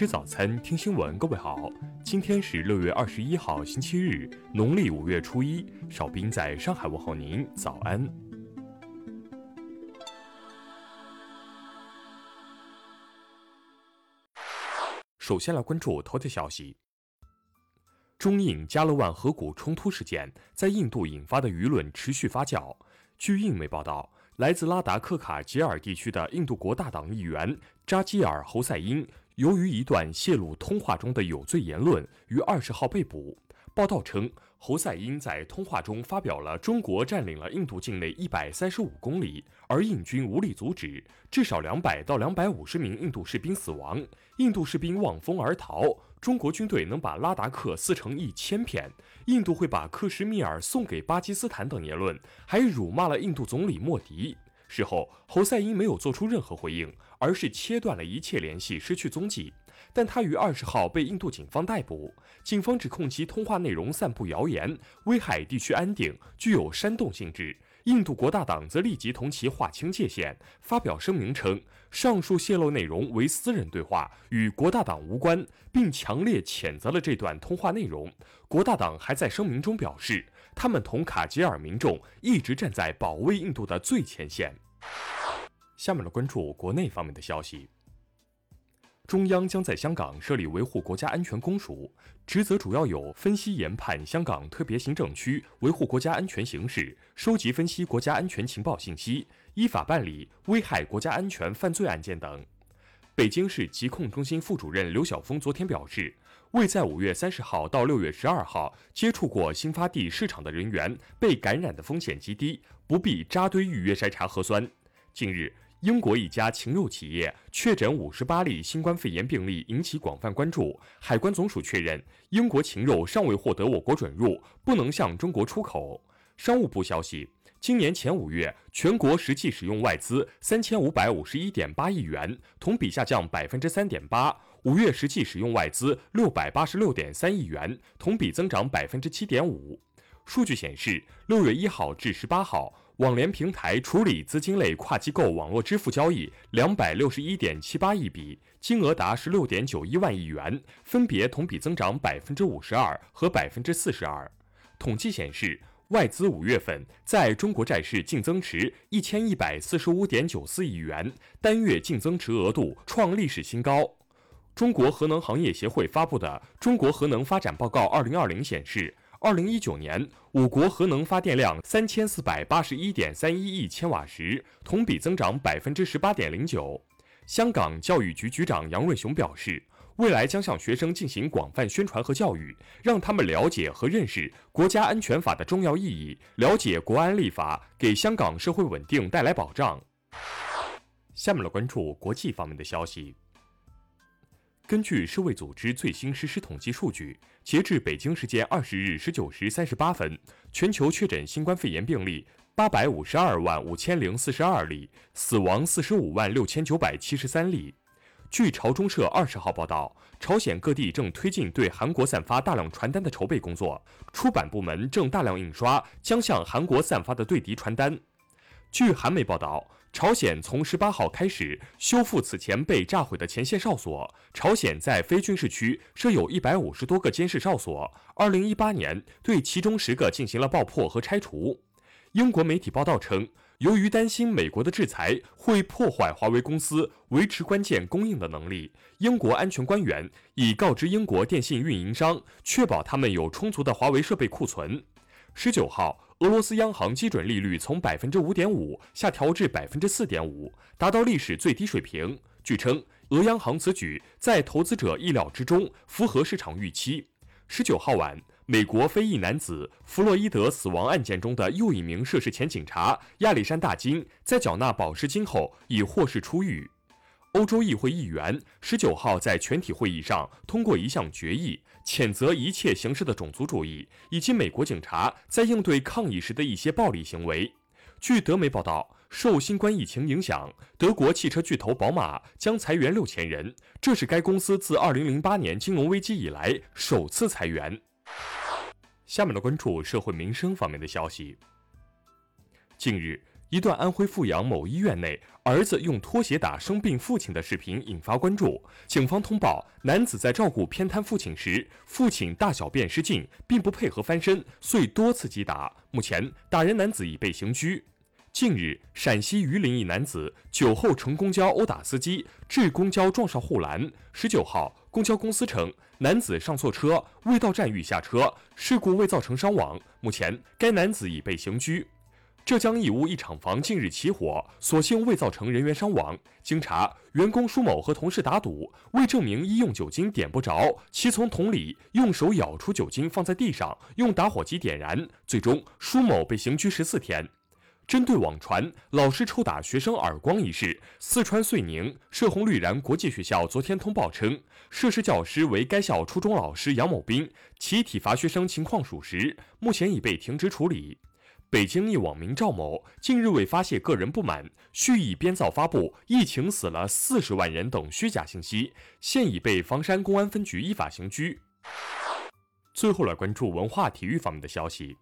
吃早餐，听新闻。各位好，今天是六月二十一号，星期日，农历五月初一。少兵在上海问候您，早安。首先来关注头条消息：中印加勒万河谷冲突事件在印度引发的舆论持续发酵。据印媒报道。来自拉达克卡吉尔地区的印度国大党议员扎基尔·侯赛因，由于一段泄露通话中的有罪言论，于二十号被捕。报道称，侯赛因在通话中发表了“中国占领了印度境内一百三十五公里，而印军无力阻止，至少两百到两百五十名印度士兵死亡，印度士兵望风而逃，中国军队能把拉达克撕成一千片，印度会把克什米尔送给巴基斯坦”等言论，还辱骂了印度总理莫迪。事后，侯赛因没有做出任何回应，而是切断了一切联系，失去踪迹。但他于二十号被印度警方逮捕，警方指控其通话内容散布谣言，危害地区安定，具有煽动性质。印度国大党则立即同其划清界限，发表声明称，上述泄露内容为私人对话，与国大党无关，并强烈谴责了这段通话内容。国大党还在声明中表示。他们同卡吉尔民众一直站在保卫印度的最前线。下面来关注国内方面的消息。中央将在香港设立维护国家安全公署，职责主要有分析研判香港特别行政区维护国家安全形势，收集分析国家安全情报信息，依法办理危害国家安全犯罪案件等。北京市疾控中心副主任刘晓峰昨天表示。未在五月三十号到六月十二号接触过新发地市场的人员被感染的风险极低，不必扎堆预约筛查核酸。近日，英国一家禽肉企业确诊五十八例新冠肺炎病例，引起广泛关注。海关总署确认，英国禽肉尚未获得我国准入，不能向中国出口。商务部消息。今年前五月，全国实际使用外资三千五百五十一点八亿元，同比下降百分之三点八。五月实际使用外资六百八十六点三亿元，同比增长百分之七点五。数据显示，六月一号至十八号，网联平台处理资金类跨机构网络支付交易两百六十一点七八亿笔，金额达十六点九一万亿元，分别同比增长百分之五十二和百分之四十二。统计显示。外资五月份在中国债市净增持一千一百四十五点九四亿元，单月净增持额度创历史新高。中国核能行业协会发布的《中国核能发展报告（二零二零）》显示，二零一九年我国核能发电量三千四百八十一点三一亿千瓦时，同比增长百分之十八点零九。香港教育局局长杨润雄表示。未来将向学生进行广泛宣传和教育，让他们了解和认识国家安全法的重要意义，了解国安立法给香港社会稳定带来保障。下面来关注国际方面的消息。根据世卫组织最新实时统计数据，截至北京时间二十日十九时三十八分，全球确诊新冠肺炎病例八百五十二万五千零四十二例，死亡四十五万六千九百七十三例。据朝中社二十号报道，朝鲜各地正推进对韩国散发大量传单的筹备工作，出版部门正大量印刷将向韩国散发的对敌传单。据韩媒报道，朝鲜从十八号开始修复此前被炸毁的前线哨所。朝鲜在非军事区设有一百五十多个监视哨所，二零一八年对其中十个进行了爆破和拆除。英国媒体报道称，由于担心美国的制裁会破坏华为公司维持关键供应的能力，英国安全官员已告知英国电信运营商，确保他们有充足的华为设备库存。十九号，俄罗斯央行基准利率从百分之五点五下调至百分之四点五，达到历史最低水平。据称，俄央行此举在投资者意料之中，符合市场预期。十九号晚。美国非裔男子弗洛伊德死亡案件中的又一名涉事前警察亚历山大金，在缴纳保释金后已获释出狱。欧洲议会议员十九号在全体会议上通过一项决议，谴责一切形式的种族主义以及美国警察在应对抗议时的一些暴力行为。据德媒报道，受新冠疫情影响，德国汽车巨头宝马将裁员六千人，这是该公司自二零零八年金融危机以来首次裁员。下面的关注社会民生方面的消息。近日，一段安徽阜阳某医院内儿子用拖鞋打生病父亲的视频引发关注。警方通报，男子在照顾偏瘫父亲时，父亲大小便失禁，并不配合翻身，遂多次击打。目前，打人男子已被刑拘。近日，陕西榆林一男子酒后乘公交殴打司机，致公交撞上护栏。十九号，公交公司称，男子上错车，未到站欲下车，事故未造成伤亡。目前，该男子已被刑拘。浙江义乌一厂房近日起火，所幸未造成人员伤亡。经查，员工舒某和同事打赌，为证明医用酒精点不着，其从桶里用手舀出酒精放在地上，用打火机点燃。最终，舒某被刑拘十四天。针对网传老师抽打学生耳光一事，四川遂宁射红绿然国际学校昨天通报称，涉事教师为该校初中老师杨某兵，其体罚学生情况属实，目前已被停职处理。北京一网民赵某近日为发泄个人不满，蓄意编造发布“疫情死了四十万人”等虚假信息，现已被房山公安分局依法刑拘。最后来关注文化体育方面的消息。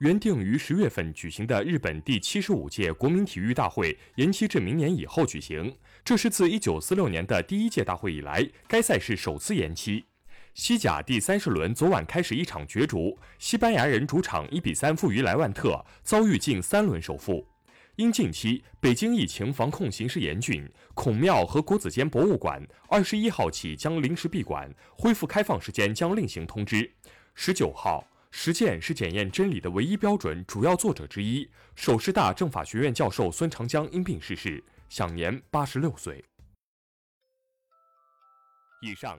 原定于十月份举行的日本第七十五届国民体育大会延期至明年以后举行，这是自一九四六年的第一届大会以来，该赛事首次延期。西甲第三十轮昨晚开始一场角逐，西班牙人主场一比三负于莱万特，遭遇近三轮首负。因近期北京疫情防控形势严峻，孔庙和国子监博物馆二十一号起将临时闭馆，恢复开放时间将另行通知。十九号，实践是检验真理的唯一标准。主要作者之一，首师大政法学院教授孙长江因病逝世，享年八十六岁。以上